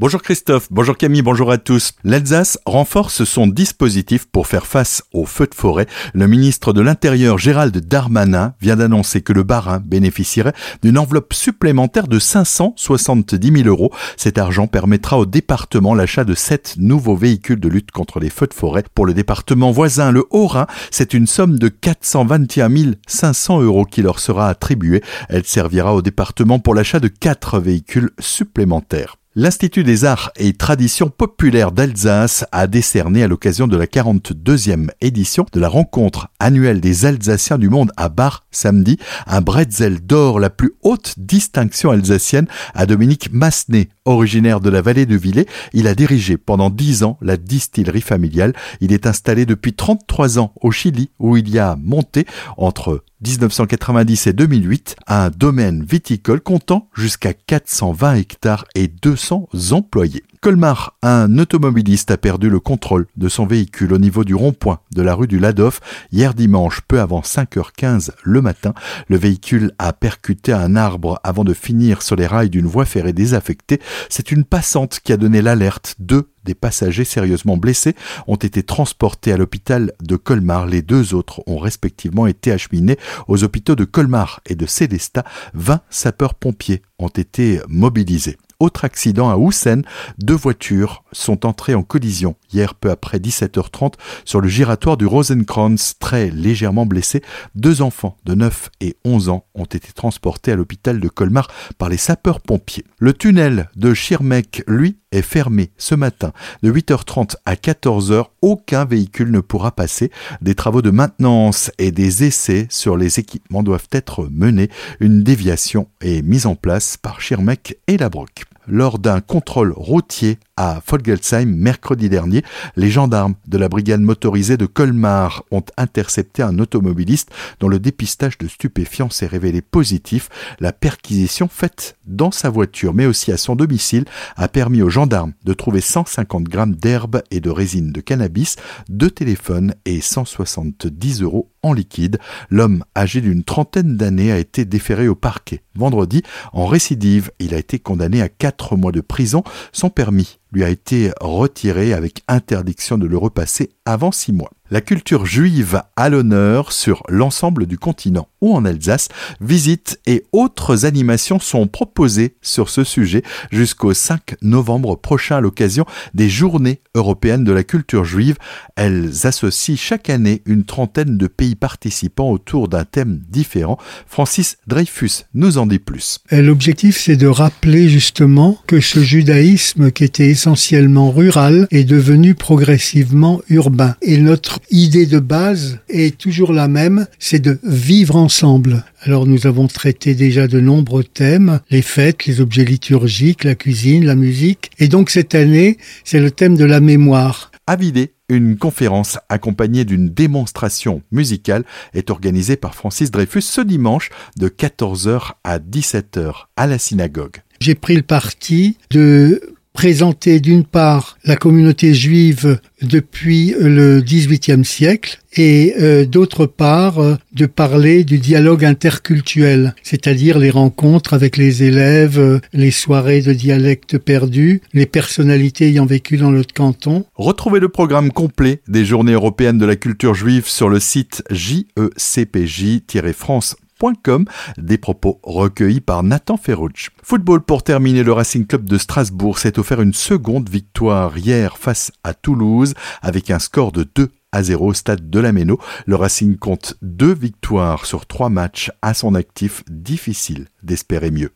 Bonjour Christophe, bonjour Camille, bonjour à tous. L'Alsace renforce son dispositif pour faire face aux feux de forêt. Le ministre de l'Intérieur Gérald Darmanin vient d'annoncer que le Barin bénéficierait d'une enveloppe supplémentaire de 570 000 euros. Cet argent permettra au département l'achat de sept nouveaux véhicules de lutte contre les feux de forêt. Pour le département voisin, le Haut-Rhin, c'est une somme de 421 500 euros qui leur sera attribuée. Elle servira au département pour l'achat de quatre véhicules supplémentaires. L'Institut des arts et traditions populaires d'Alsace a décerné à l'occasion de la 42e édition de la rencontre annuelle des Alsaciens du monde à Bar samedi un bretzel d'or, la plus haute distinction alsacienne, à Dominique Massenet, originaire de la vallée de Villers. Il a dirigé pendant 10 ans la distillerie familiale. Il est installé depuis 33 ans au Chili où il y a monté entre 1990 et 2008 un domaine viticole comptant jusqu'à 420 hectares et 200 employés. Colmar, un automobiliste a perdu le contrôle de son véhicule au niveau du rond-point de la rue du Ladoff hier dimanche peu avant 5h15 le matin. Le véhicule a percuté un arbre avant de finir sur les rails d'une voie ferrée désaffectée. C'est une passante qui a donné l'alerte. Deux des passagers sérieusement blessés ont été transportés à l'hôpital de Colmar. Les deux autres ont respectivement été acheminés aux hôpitaux de Colmar et de Célestat. 20 sapeurs-pompiers ont été mobilisés. Autre accident à Houssen, deux voitures sont entrées en collision hier peu après 17h30 sur le giratoire du Rosenkranz, très légèrement blessés. Deux enfants de 9 et 11 ans ont été transportés à l'hôpital de Colmar par les sapeurs-pompiers. Le tunnel de Schirmeck, lui, est fermé ce matin de 8h30 à 14h. Aucun véhicule ne pourra passer. Des travaux de maintenance et des essais sur les équipements doivent être menés. Une déviation est mise en place par Schirmeck et la Broc lors d'un contrôle routier à Folgelsheim mercredi dernier. Les gendarmes de la brigade motorisée de Colmar ont intercepté un automobiliste dont le dépistage de stupéfiants s'est révélé positif. La perquisition faite dans sa voiture mais aussi à son domicile a permis aux gendarmes de trouver 150 grammes d'herbe et de résine de cannabis, deux téléphones et 170 euros en liquide. L'homme âgé d'une trentaine d'années a été déféré au parquet. Vendredi, en récidive, il a été condamné à mois de prison. Son permis lui a été retiré avec interdiction de le repasser avant six mois. La culture juive à l'honneur sur l'ensemble du continent ou en Alsace. Visites et autres animations sont proposées sur ce sujet jusqu'au 5 novembre prochain à l'occasion des Journées européennes de la culture juive. Elles associent chaque année une trentaine de pays participants autour d'un thème différent. Francis Dreyfus nous en dit plus. L'objectif, c'est de rappeler justement que ce judaïsme qui était essentiellement rural est devenu progressivement urbain. Et notre idée de base est toujours la même, c'est de vivre ensemble. Alors nous avons traité déjà de nombreux thèmes, les fêtes, les objets liturgiques, la cuisine, la musique. Et donc cette année, c'est le thème de la mémoire. À vider, une conférence accompagnée d'une démonstration musicale est organisée par Francis Dreyfus ce dimanche de 14h à 17h à la synagogue. J'ai pris le parti de présenter d'une part la communauté juive depuis le XVIIIe siècle et euh, d'autre part euh, de parler du dialogue interculturel, c'est-à-dire les rencontres avec les élèves, euh, les soirées de dialectes perdus, les personnalités ayant vécu dans notre canton. Retrouvez le programme complet des Journées européennes de la culture juive sur le site jecpj-france des propos recueillis par Nathan. Football pour terminer, le Racing Club de Strasbourg s'est offert une seconde victoire hier face à Toulouse avec un score de 2 à 0 au stade de la Méno. Le Racing compte deux victoires sur trois matchs à son actif, difficile d'espérer mieux.